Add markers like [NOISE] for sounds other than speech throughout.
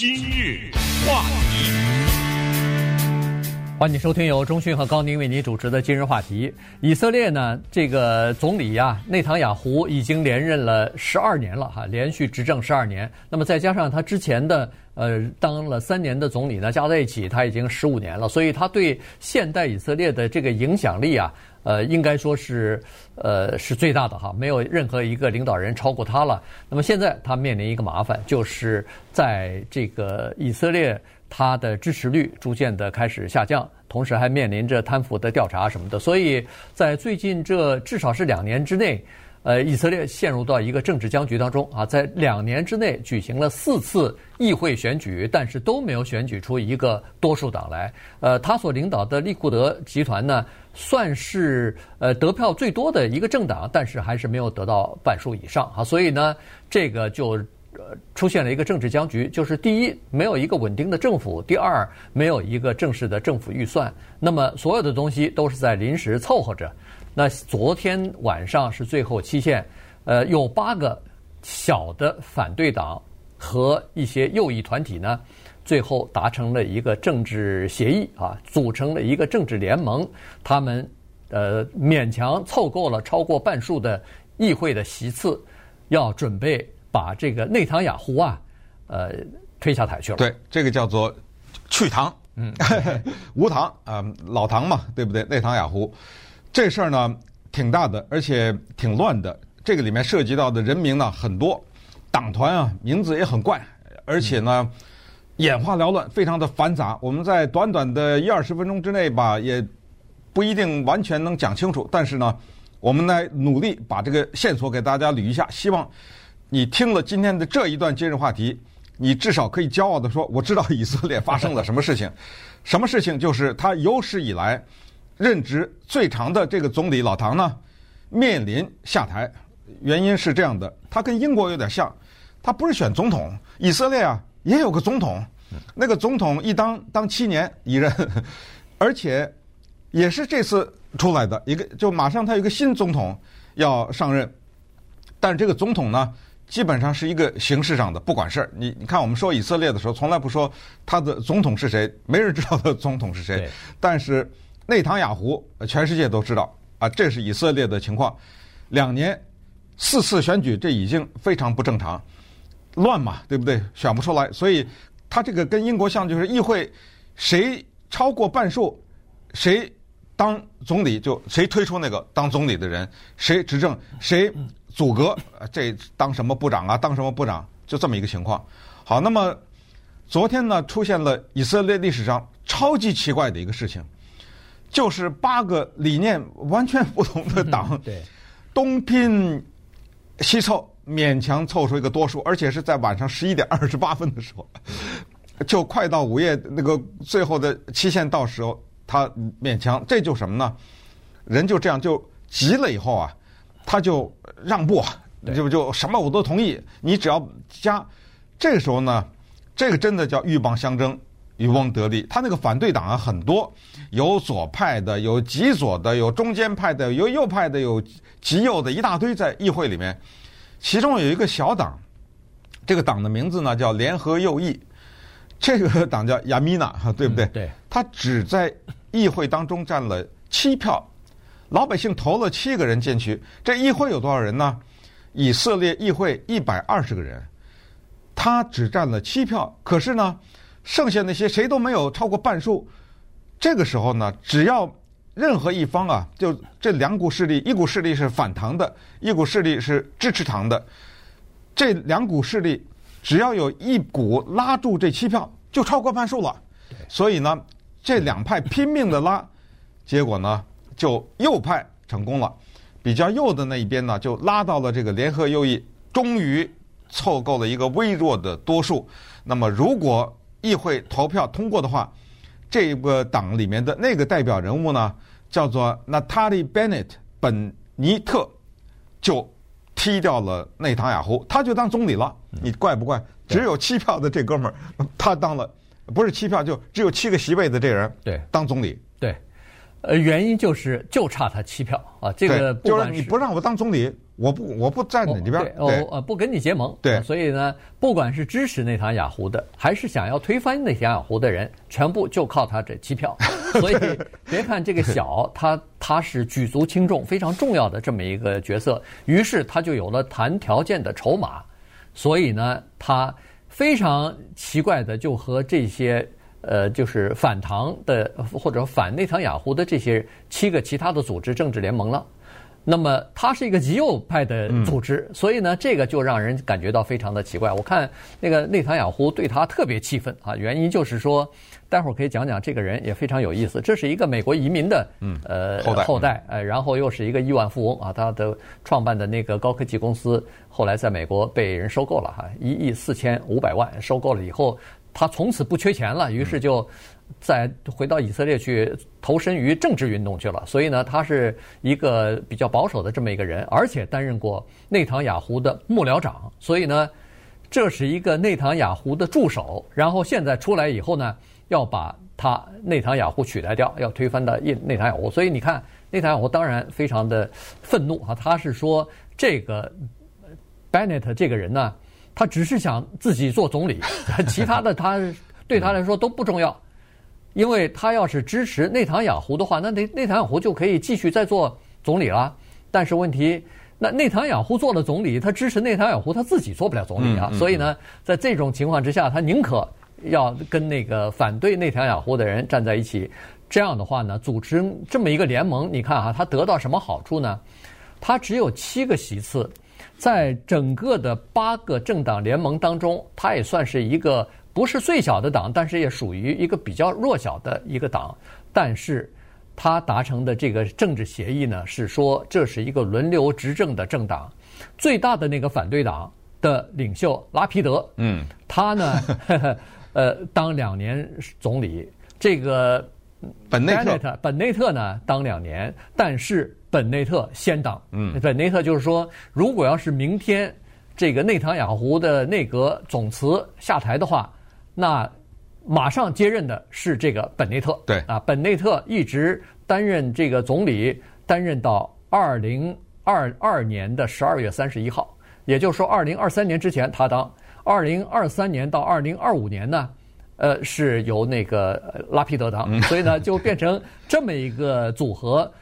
今日话题，欢迎收听由中讯和高宁为您主持的今日话题。以色列呢，这个总理呀、啊，内塔尼亚胡已经连任了十二年了哈，连续执政十二年。那么再加上他之前的呃当了三年的总理呢，加在一起他已经十五年了，所以他对现代以色列的这个影响力啊。呃，应该说是，呃，是最大的哈，没有任何一个领导人超过他了。那么现在他面临一个麻烦，就是在这个以色列，他的支持率逐渐的开始下降，同时还面临着贪腐的调查什么的。所以在最近这至少是两年之内。呃，以色列陷入到一个政治僵局当中啊，在两年之内举行了四次议会选举，但是都没有选举出一个多数党来。呃，他所领导的利库德集团呢，算是呃得票最多的一个政党，但是还是没有得到半数以上啊。所以呢，这个就呃出现了一个政治僵局，就是第一，没有一个稳定的政府；第二，没有一个正式的政府预算。那么所有的东西都是在临时凑合着。那昨天晚上是最后期限，呃，有八个小的反对党和一些右翼团体呢，最后达成了一个政治协议啊，组成了一个政治联盟，他们呃勉强凑够了超过半数的议会的席次，要准备把这个内塔尼亚胡啊，呃推下台去了。对，这个叫做去唐，嗯，[LAUGHS] 无唐啊、呃，老唐嘛，对不对？内塔尼亚胡。这事儿呢挺大的，而且挺乱的。这个里面涉及到的人名呢很多，党团啊名字也很怪，而且呢眼花缭乱，非常的繁杂。我们在短短的一二十分钟之内吧，也不一定完全能讲清楚。但是呢，我们来努力把这个线索给大家捋一下。希望你听了今天的这一段今日话题，你至少可以骄傲地说：“我知道以色列发生了什么事情。”什么事情？就是他有史以来。任职最长的这个总理老唐呢，面临下台，原因是这样的，他跟英国有点像，他不是选总统，以色列啊也有个总统，那个总统一当当七年一任，[LAUGHS] 而且也是这次出来的一个，就马上他有一个新总统要上任，但这个总统呢，基本上是一个形式上的不管事儿。你你看我们说以色列的时候，从来不说他的总统是谁，没人知道他的总统是谁，但是。内塔雅胡，全世界都知道啊，这是以色列的情况。两年四次选举，这已经非常不正常，乱嘛，对不对？选不出来，所以他这个跟英国像，就是议会谁超过半数，谁当总理就谁推出那个当总理的人，谁执政谁组阁，这当什么部长啊，当什么部长，就这么一个情况。好，那么昨天呢，出现了以色列历史上超级奇怪的一个事情。就是八个理念完全不同的党，对，东拼西凑，勉强凑出一个多数，而且是在晚上十一点二十八分的时候，就快到午夜那个最后的期限到时候，他勉强，这就什么呢？人就这样就急了以后啊，他就让步，就就什么我都同意，你只要加。这个时候呢，这个真的叫鹬蚌相争。渔翁得利，他那个反对党啊很多，有左派的，有极左的，有中间派的，有右派的，有极右的，一大堆在议会里面。其中有一个小党，这个党的名字呢叫联合右翼，这个党叫亚米娜，对不对？嗯、对。他只在议会当中占了七票，老百姓投了七个人进去。这议会有多少人呢？以色列议会一百二十个人，他只占了七票。可是呢？剩下那些谁都没有超过半数，这个时候呢，只要任何一方啊，就这两股势力，一股势力是反唐的，一股势力是支持唐的，这两股势力只要有一股拉住这七票，就超过半数了。所以呢，这两派拼命的拉，结果呢，就右派成功了，比较右的那一边呢，就拉到了这个联合右翼，终于凑够了一个微弱的多数。那么如果议会投票通过的话，这个党里面的那个代表人物呢，叫做 Naftali Bennett 本尼特，就踢掉了内塔雅胡，他就当总理了。你怪不怪？只有七票的这哥们儿，他当了，不是七票，就只有七个席位的这人，对，当总理。对，呃，原因就是就差他七票啊。这个就是你不让我当总理，我不我不站你这边，哦，不跟你结盟。对，所以呢，不管是支持内塔雅胡的，还是想要推翻内塔雅胡的人，全部就靠他这七票。[LAUGHS] 所以别看这个小，他他是举足轻重、非常重要的这么一个角色，于是他就有了谈条件的筹码。所以呢，他非常奇怪的就和这些。呃，就是反唐的或者反内塔雅胡的这些七个其他的组织政治联盟了。那么，它是一个极右派的组织，所以呢，这个就让人感觉到非常的奇怪。我看那个内塔尼亚胡对他特别气愤啊，原因就是说，待会儿可以讲讲这个人也非常有意思。这是一个美国移民的呃后代，后代，呃，然后又是一个亿万富翁啊，他的创办的那个高科技公司后来在美国被人收购了哈，一亿四千五百万收购了以后。他从此不缺钱了，于是就再回到以色列去投身于政治运动去了。所以呢，他是一个比较保守的这么一个人，而且担任过内塔雅胡的幕僚长。所以呢，这是一个内塔雅胡的助手。然后现在出来以后呢，要把他内塔雅胡取代掉，要推翻的内内塔雅胡。所以你看，内塔雅胡当然非常的愤怒啊。他是说这个 Bennett 这个人呢。他只是想自己做总理，[LAUGHS] 其他的他对他来说都不重要，因为他要是支持内塔尼亚胡的话，那内内塔尼亚胡就可以继续再做总理了。但是问题，那内塔尼亚胡做了总理，他支持内塔尼亚胡，他自己做不了总理啊。所以呢，在这种情况之下，他宁可要跟那个反对内塔尼亚胡的人站在一起。这样的话呢，组织这么一个联盟，你看哈，他得到什么好处呢？他只有七个席次。在整个的八个政党联盟当中，他也算是一个不是最小的党，但是也属于一个比较弱小的一个党。但是，他达成的这个政治协议呢，是说这是一个轮流执政的政党。最大的那个反对党的领袖拉皮德，嗯，他呢，呵 [LAUGHS] 呵呃，当两年总理。这个本内特，本内特呢，当两年，但是。本内特先当，嗯，本内特就是说，如果要是明天这个内塔尼亚胡的内阁总辞下台的话，那马上接任的是这个本内特。对啊，本内特一直担任这个总理，担任到二零二二年的十二月三十一号，也就是说，二零二三年之前他当，二零二三年到二零二五年呢，呃，是由那个拉皮德当，所以呢，就变成这么一个组合。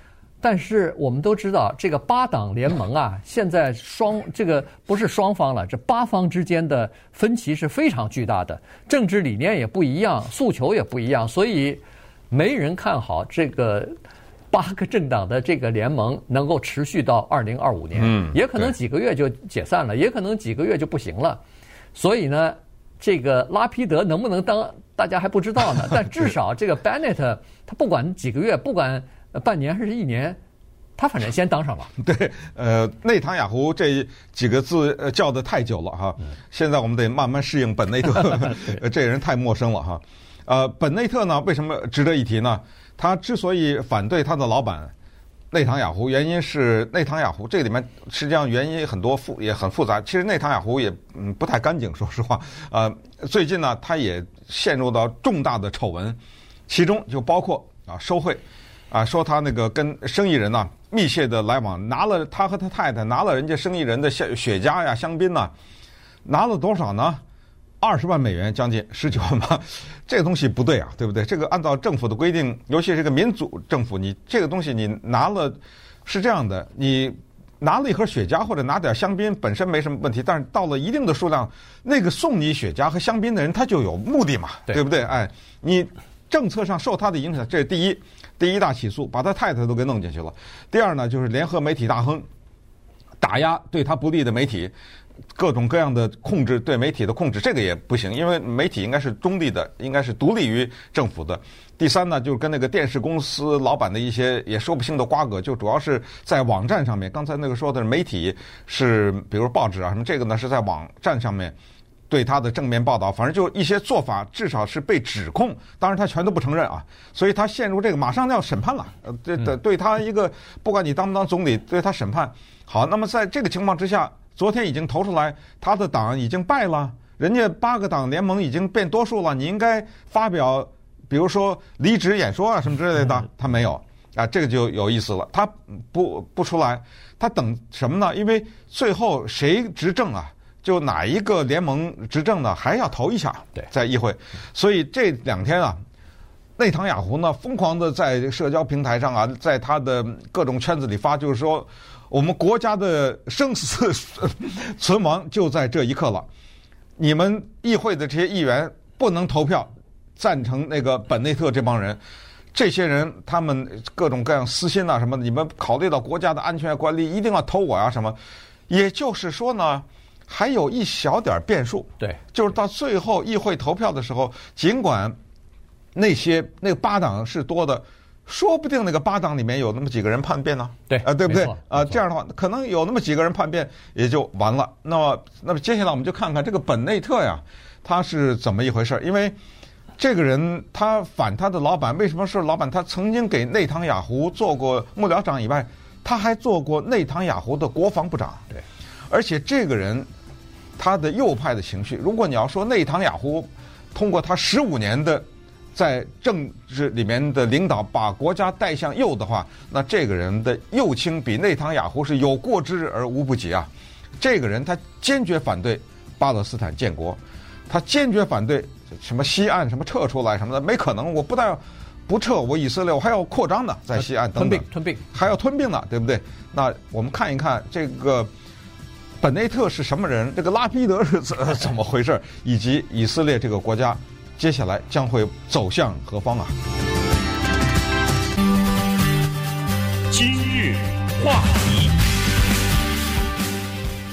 但是我们都知道，这个八党联盟啊，[LAUGHS] 现在双这个不是双方了，这八方之间的分歧是非常巨大的，政治理念也不一样，诉求也不一样，所以没人看好这个八个政党的这个联盟能够持续到二零二五年，嗯，也可能几个月就解散了，也可能几个月就不行了。所以呢，这个拉皮德能不能当，大家还不知道呢。[LAUGHS] 但至少这个 Bennett 他不管几个月，不管。半年还是一年，他反正先当上了。[LAUGHS] 对，呃，内塔尼亚胡这几个字呃叫的太久了哈，现在我们得慢慢适应本内特，[LAUGHS] 这人太陌生了哈。呃，本内特呢，为什么值得一提呢？他之所以反对他的老板内塔尼亚胡，原因是内塔尼亚胡这里面实际上原因很多复也很复杂。其实内塔尼亚胡也嗯不太干净，说实话。呃，最近呢，他也陷入到重大的丑闻，其中就包括啊收贿。啊，说他那个跟生意人呢、密切的来往，拿了他和他太太拿了人家生意人的雪雪茄呀、香槟呐，拿了多少呢？二十万美元，将近十九万吧。[LAUGHS] 这个东西不对啊，对不对？这个按照政府的规定，尤其是个民主政府，你这个东西你拿了是这样的，你拿了一盒雪茄或者拿点香槟本身没什么问题，但是到了一定的数量，那个送你雪茄和香槟的人他就有目的嘛，对，对不对？哎，你政策上受他的影响，这是第一。第一大起诉，把他太太都给弄进去了。第二呢，就是联合媒体大亨，打压对他不利的媒体，各种各样的控制对媒体的控制，这个也不行，因为媒体应该是中立的，应该是独立于政府的。第三呢，就是跟那个电视公司老板的一些也说不清的瓜葛，就主要是在网站上面。刚才那个说的是媒体是，比如报纸啊什么，这个呢是在网站上面。对他的正面报道，反正就一些做法，至少是被指控。当然，他全都不承认啊，所以他陷入这个马上要审判了。呃，对对，对他一个不管你当不当总理，对他审判。好，那么在这个情况之下，昨天已经投出来，他的党已经败了，人家八个党联盟已经变多数了，你应该发表，比如说离职演说啊什么之类的，他没有。啊，这个就有意思了。他不不出来，他等什么呢？因为最后谁执政啊？就哪一个联盟执政呢？还要投一下，对，在议会。所以这两天啊，内塔尼亚胡呢，疯狂的在社交平台上啊，在他的各种圈子里发，就是说，我们国家的生死存亡就在这一刻了。你们议会的这些议员不能投票赞成那个本内特这帮人，这些人他们各种各样私心啊什么的，你们考虑到国家的安全管理，一定要投我啊什么。也就是说呢。还有一小点变数，对，就是到最后议会投票的时候，尽管那些那个八党是多的，说不定那个八党里面有那么几个人叛变呢，对，啊，对不对？啊，这样的话，可能有那么几个人叛变，也就完了。那么，那么接下来我们就看看这个本内特呀，他是怎么一回事？因为这个人他反他的老板，为什么是老板？他曾经给内塔尼亚胡做过幕僚长以外，他还做过内塔尼亚胡的国防部长，对，而且这个人。他的右派的情绪，如果你要说内塔尼亚胡通过他十五年的在政治里面的领导把国家带向右的话，那这个人的右倾比内塔尼亚胡是有过之而无不及啊！这个人他坚决反对巴勒斯坦建国，他坚决反对什么西岸什么撤出来什么的，没可能！我不但要不撤，我以色列我还要扩张呢，在西岸等等，吞并吞并还要吞并呢，对不对？那我们看一看这个。本内特是什么人？这个拉皮德是怎怎么回事？以及以色列这个国家接下来将会走向何方啊？今日话题，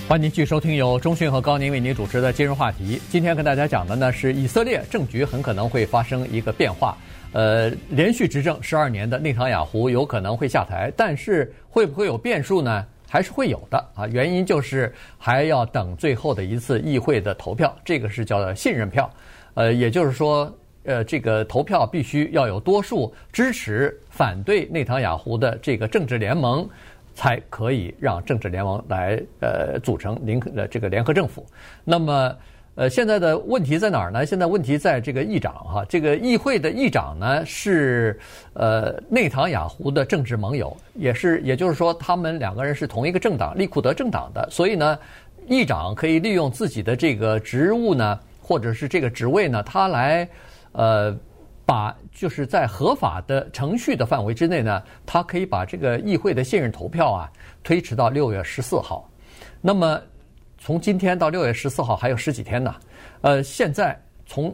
欢迎继续收听由中讯和高宁为您主持的《今日话题》。今天跟大家讲的呢是以色列政局很可能会发生一个变化。呃，连续执政十二年的内塔尼亚胡有可能会下台，但是会不会有变数呢？还是会有的啊，原因就是还要等最后的一次议会的投票，这个是叫信任票，呃，也就是说，呃，这个投票必须要有多数支持反对内塔雅胡的这个政治联盟，才可以让政治联盟来呃组成联呃这个联合政府。那么。呃，现在的问题在哪儿呢？现在问题在这个议长哈，这个议会的议长呢是呃内塔尼亚胡的政治盟友，也是也就是说他们两个人是同一个政党利库德政党的，所以呢，议长可以利用自己的这个职务呢，或者是这个职位呢，他来呃把就是在合法的程序的范围之内呢，他可以把这个议会的信任投票啊推迟到六月十四号，那么。从今天到六月十四号还有十几天呢，呃，现在从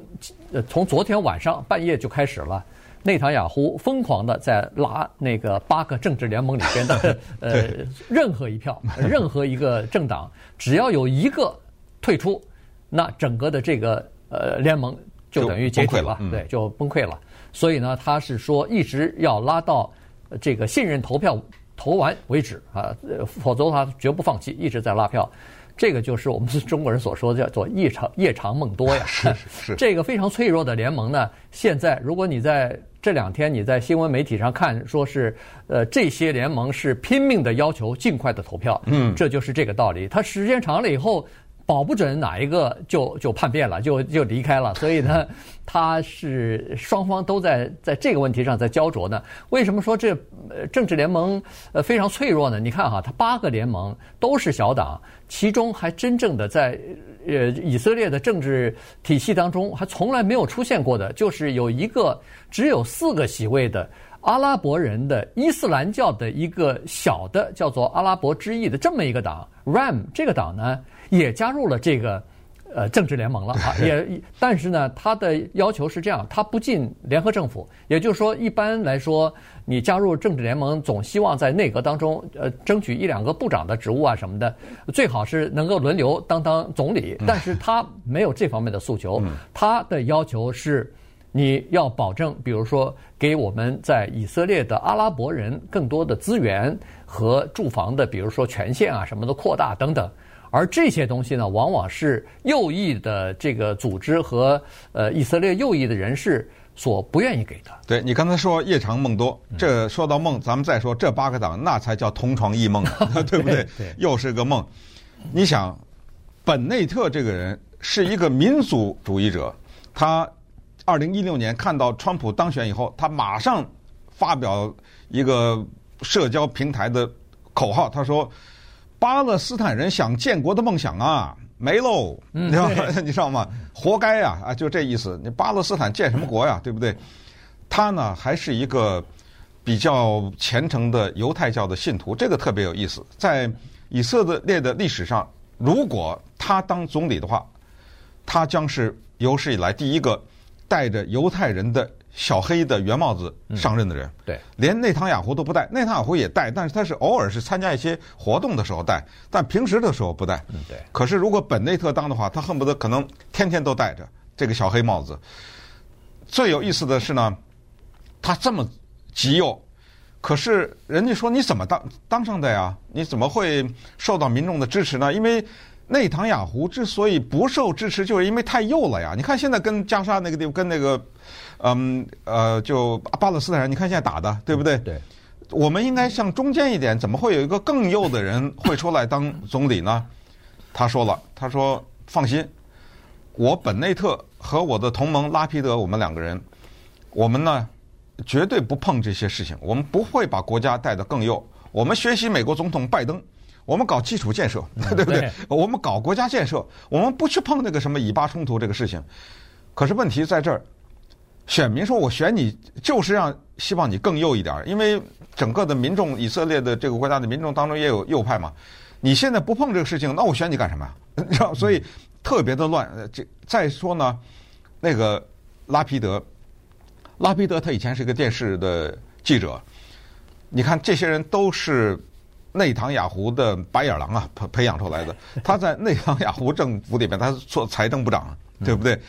呃从昨天晚上半夜就开始了，内塔尼亚胡疯狂的在拉那个八个政治联盟里边的 [LAUGHS] 呃任何一票，[LAUGHS] 任何一个政党只要有一个退出，那整个的这个呃联盟就等于解体了，对，就崩溃了。所以呢，他是说一直要拉到这个信任投票投完为止啊，否则的话绝不放弃，一直在拉票。这个就是我们中国人所说的叫做夜长夜长梦多呀。是是。[LAUGHS] 这个非常脆弱的联盟呢，现在如果你在这两天你在新闻媒体上看，说是呃这些联盟是拼命的要求尽快的投票，嗯，这就是这个道理。它时间长了以后。保不准哪一个就就叛变了，就就离开了。所以呢，[LAUGHS] 他是双方都在在这个问题上在焦灼呢。为什么说这政治联盟呃非常脆弱呢？你看哈，他八个联盟都是小党，其中还真正的在呃以色列的政治体系当中还从来没有出现过的，就是有一个只有四个席位的阿拉伯人的伊斯兰教的一个小的叫做阿拉伯之翼的这么一个党，RAM 这个党呢。也加入了这个，呃，政治联盟了啊。也，[LAUGHS] 但是呢，他的要求是这样，他不进联合政府。也就是说，一般来说，你加入政治联盟，总希望在内阁当中，呃，争取一两个部长的职务啊什么的，最好是能够轮流当当总理。但是他没有这方面的诉求，他的要求是，你要保证，比如说给我们在以色列的阿拉伯人更多的资源和住房的，比如说权限啊什么的扩大等等。而这些东西呢，往往是右翼的这个组织和呃以色列右翼的人士所不愿意给的。对，你刚才说夜长梦多，这说到梦，咱们再说这八个党，那才叫同床异梦，[LAUGHS] 对不对？对，又是个梦。你想，本内特这个人是一个民族主义者，他二零一六年看到川普当选以后，他马上发表一个社交平台的口号，他说：“巴勒斯坦人想建国的梦想啊，没喽，你知道吗？[LAUGHS] 你知道吗？活该呀！啊，就这意思。你巴勒斯坦建什么国呀？对不对？他呢，还是一个比较虔诚的犹太教的信徒，这个特别有意思。在以色列的历史上，如果他当总理的话，他将是有史以来第一个带着犹太人的。”小黑的圆帽子上任的人，对，连内塔尼亚胡都不戴，内塔尼亚胡也戴，但是他是偶尔是参加一些活动的时候戴，但平时的时候不戴。嗯，对。可是如果本内特当的话，他恨不得可能天天都戴着这个小黑帽子。最有意思的是呢，他这么极右，可是人家说你怎么当当上的呀？你怎么会受到民众的支持呢？因为内塔尼亚胡之所以不受支持，就是因为太右了呀。你看现在跟加沙那个地方，跟那个。嗯呃，就巴勒斯坦人，你看现在打的，对不对？对，我们应该向中间一点，怎么会有一个更右的人会出来当总理呢？他说了，他说放心，我本内特和我的同盟拉皮德，我们两个人，我们呢绝对不碰这些事情，我们不会把国家带得更右。我们学习美国总统拜登，我们搞基础建设，[LAUGHS] 对不对？对我们搞国家建设，我们不去碰那个什么以巴冲突这个事情。可是问题在这儿。选民说：“我选你就是让希望你更右一点，因为整个的民众，以色列的这个国家的民众当中也有右派嘛。你现在不碰这个事情，那我选你干什么？你知道，所以特别的乱。这再说呢，那个拉皮德，拉皮德他以前是一个电视的记者。你看这些人都是内塔尼亚胡的白眼狼啊，培培养出来的。[LAUGHS] 他在内塔尼亚胡政府里面，他是做财政部长，对不对？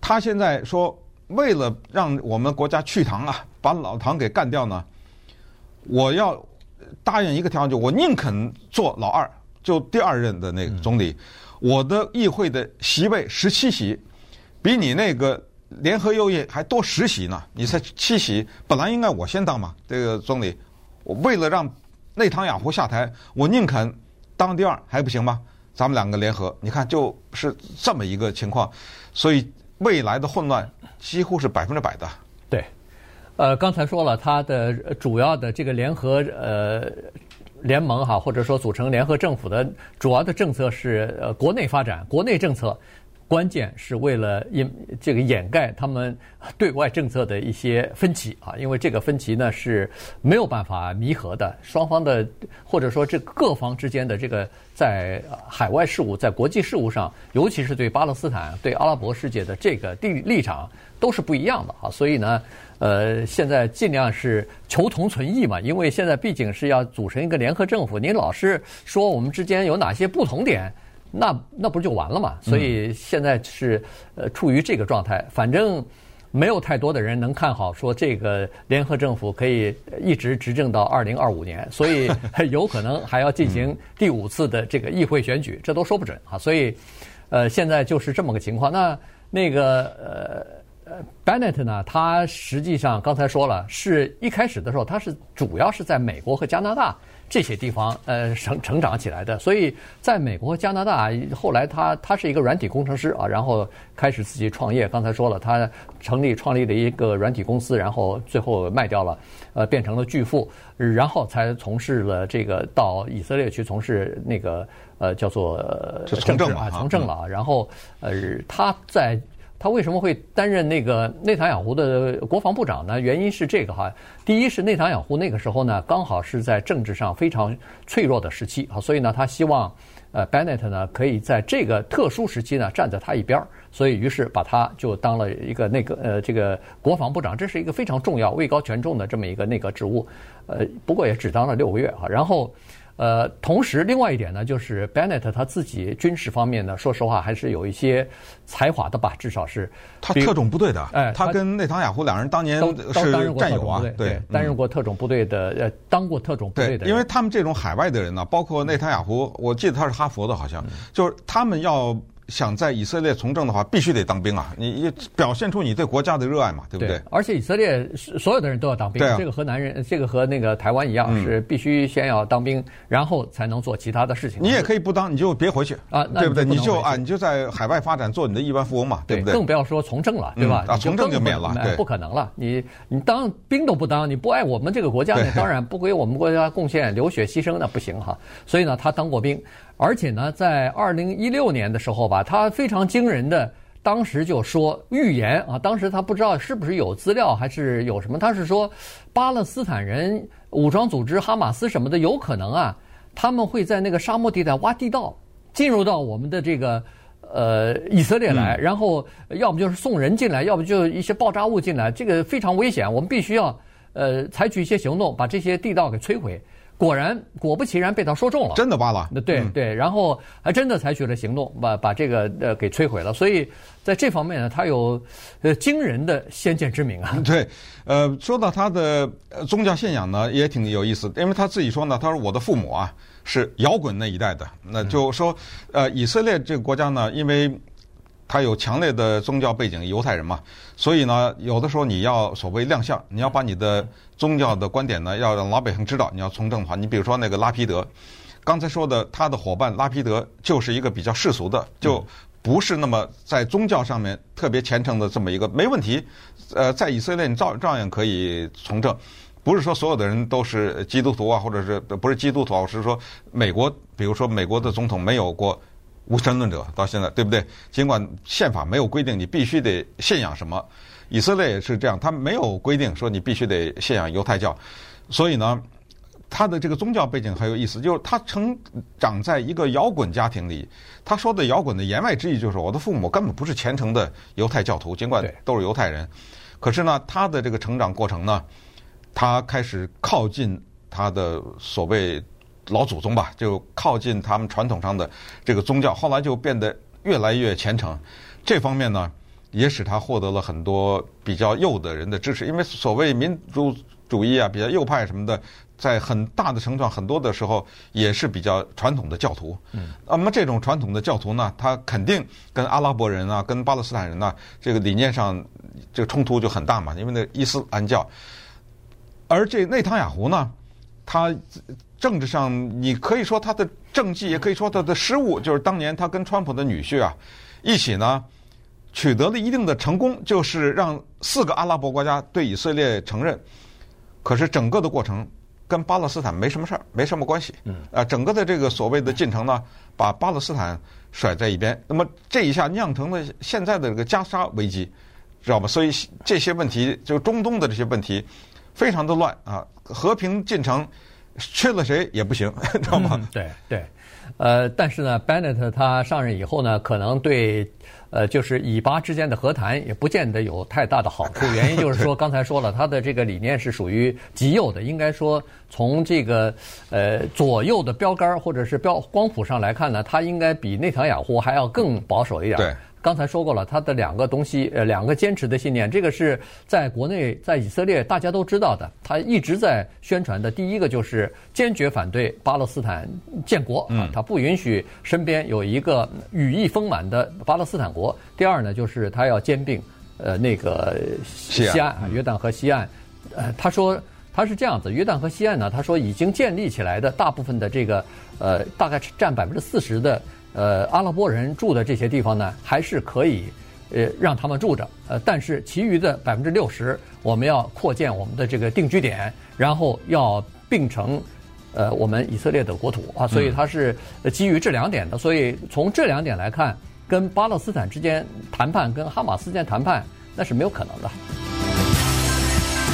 他现在说。”为了让我们国家去唐啊，把老唐给干掉呢，我要答应一个条件，就我宁肯做老二，就第二任的那个总理。我的议会的席位十七席，比你那个联合右翼还多十席呢。你才七席，本来应该我先当嘛，这个总理。我为了让内塔尼亚胡下台，我宁肯当第二，还不行吗？咱们两个联合，你看就是这么一个情况，所以。未来的混乱几乎是百分之百的。对，呃，刚才说了，他的主要的这个联合呃联盟哈，或者说组成联合政府的主要的政策是呃国内发展，国内政策。关键是为了掩这个掩盖他们对外政策的一些分歧啊，因为这个分歧呢是没有办法弥合的，双方的或者说这各方之间的这个在海外事务、在国际事务上，尤其是对巴勒斯坦、对阿拉伯世界的这个立立场都是不一样的啊，所以呢，呃，现在尽量是求同存异嘛，因为现在毕竟是要组成一个联合政府，您老是说我们之间有哪些不同点。那那不就完了嘛？所以现在是呃处于这个状态，反正没有太多的人能看好说这个联合政府可以一直执政到二零二五年，所以 [LAUGHS] 有可能还要进行第五次的这个议会选举，这都说不准啊。所以呃现在就是这么个情况。那那个呃呃 Bennett 呢，他实际上刚才说了，是一开始的时候他是主要是在美国和加拿大。这些地方呃成成长起来的，所以在美国、加拿大，后来他他是一个软体工程师啊，然后开始自己创业。刚才说了，他成立创立了一个软体公司，然后最后卖掉了，呃，变成了巨富，然后才从事了这个到以色列去从事那个呃叫做从政啊，从政了啊。然后呃他在。他为什么会担任那个内塔尼亚胡的国防部长呢？原因是这个哈，第一是内塔尼亚胡那个时候呢，刚好是在政治上非常脆弱的时期啊，所以呢，他希望呃，Bennett 呢可以在这个特殊时期呢站在他一边儿，所以于是把他就当了一个那个呃这个国防部长，这是一个非常重要、位高权重的这么一个内阁职务，呃，不过也只当了六个月啊，然后。呃，同时，另外一点呢，就是 Bennett 他自己军事方面呢，说实话还是有一些才华的吧，至少是。他特种部队的，哎，他跟内塔尼亚胡两人当年是战友啊，对，担任过特种部队的，呃，当过特种部队的，因为他们这种海外的人呢，包括内塔尼亚胡，我记得他是哈佛的，好像就是他们要想在以色列从政的话，必须得当兵啊！你表现出你对国家的热爱嘛，对不对？对，而且以色列所有的人都要当兵，啊、这个和男人，这个和那个台湾一样，嗯、是必须先要当兵，然后才能做其他的事情。你也可以不当，你就别回去啊，对不对？你就啊，你就在海外发展，做你的亿万富翁嘛，对不对？更不要说从政了，对吧？嗯、啊，从政就免了，对，不可能了。你你当兵都不当，你不爱我们这个国家，当然不归我们国家贡献，流血牺牲那不行哈。所以呢，他当过兵。而且呢，在二零一六年的时候吧，他非常惊人的，当时就说预言啊，当时他不知道是不是有资料还是有什么，他是说巴勒斯坦人武装组织哈马斯什么的有可能啊，他们会在那个沙漠地带挖地道，进入到我们的这个呃以色列来，然后要不就是送人进来，要不就一些爆炸物进来，这个非常危险，我们必须要呃采取一些行动，把这些地道给摧毁。果然，果不其然，被他说中了。真的挖了？对对，然后还真的采取了行动，把把这个呃给摧毁了。所以在这方面呢，他有呃惊人的先见之明啊。[LAUGHS] 对，呃，说到他的宗教信仰呢，也挺有意思，因为他自己说呢，他说我的父母啊是摇滚那一代的，那就说呃以色列这个国家呢，因为。他有强烈的宗教背景，犹太人嘛，所以呢，有的时候你要所谓亮相，你要把你的宗教的观点呢，要让老百姓知道你要从政的话，你比如说那个拉皮德，刚才说的他的伙伴拉皮德就是一个比较世俗的，就不是那么在宗教上面特别虔诚的这么一个，没问题。呃，在以色列你照照样可以从政，不是说所有的人都是基督徒啊，或者是不是基督徒，是说美国，比如说美国的总统没有过。无神论者到现在对不对？尽管宪法没有规定你必须得信仰什么，以色列也是这样，他没有规定说你必须得信仰犹太教，所以呢，他的这个宗教背景很有意思，就是他成长在一个摇滚家庭里。他说的摇滚的言外之意就是，我的父母根本不是虔诚的犹太教徒，尽管都是犹太人，可是呢，他的这个成长过程呢，他开始靠近他的所谓。老祖宗吧，就靠近他们传统上的这个宗教，后来就变得越来越虔诚。这方面呢，也使他获得了很多比较右的人的支持。因为所谓民族主义啊，比较右派什么的，在很大的程度上，很多的时候也是比较传统的教徒。嗯。那么这种传统的教徒呢，他肯定跟阿拉伯人啊，跟巴勒斯坦人呢，这个理念上这个冲突就很大嘛。因为那伊斯兰教，而这内塔尼亚胡呢，他。政治上，你可以说他的政绩，也可以说他的失误，就是当年他跟川普的女婿啊一起呢，取得了一定的成功，就是让四个阿拉伯国家对以色列承认。可是整个的过程跟巴勒斯坦没什么事儿，没什么关系。嗯。啊，整个的这个所谓的进程呢，把巴勒斯坦甩在一边。那么这一下酿成了现在的这个加沙危机，知道吧？所以这些问题，就中东的这些问题，非常的乱啊，和平进程。缺了谁也不行，[LAUGHS] 知道吗？嗯、对对，呃，但是呢，Bennett 他上任以后呢，可能对呃，就是以巴之间的和谈也不见得有太大的好处。原因就是说，[LAUGHS] 刚才说了，他的这个理念是属于极右的，应该说从这个呃左右的标杆或者是标光谱上来看呢，他应该比内塔尼亚胡还要更保守一点。对。刚才说过了，他的两个东西，呃，两个坚持的信念，这个是在国内，在以色列大家都知道的。他一直在宣传的，第一个就是坚决反对巴勒斯坦建国，啊，他不允许身边有一个羽翼丰满的巴勒斯坦国。第二呢，就是他要兼并，呃，那个西岸啊，约旦河西岸。呃，他说他是这样子，约旦河西岸呢，他说已经建立起来的大部分的这个，呃，大概占百分之四十的。呃，阿拉伯人住的这些地方呢，还是可以，呃，让他们住着。呃，但是其余的百分之六十，我们要扩建我们的这个定居点，然后要并成，呃，我们以色列的国土啊。所以它是基于这两点的。所以从这两点来看，跟巴勒斯坦之间谈判，跟哈马斯之间谈判，那是没有可能的。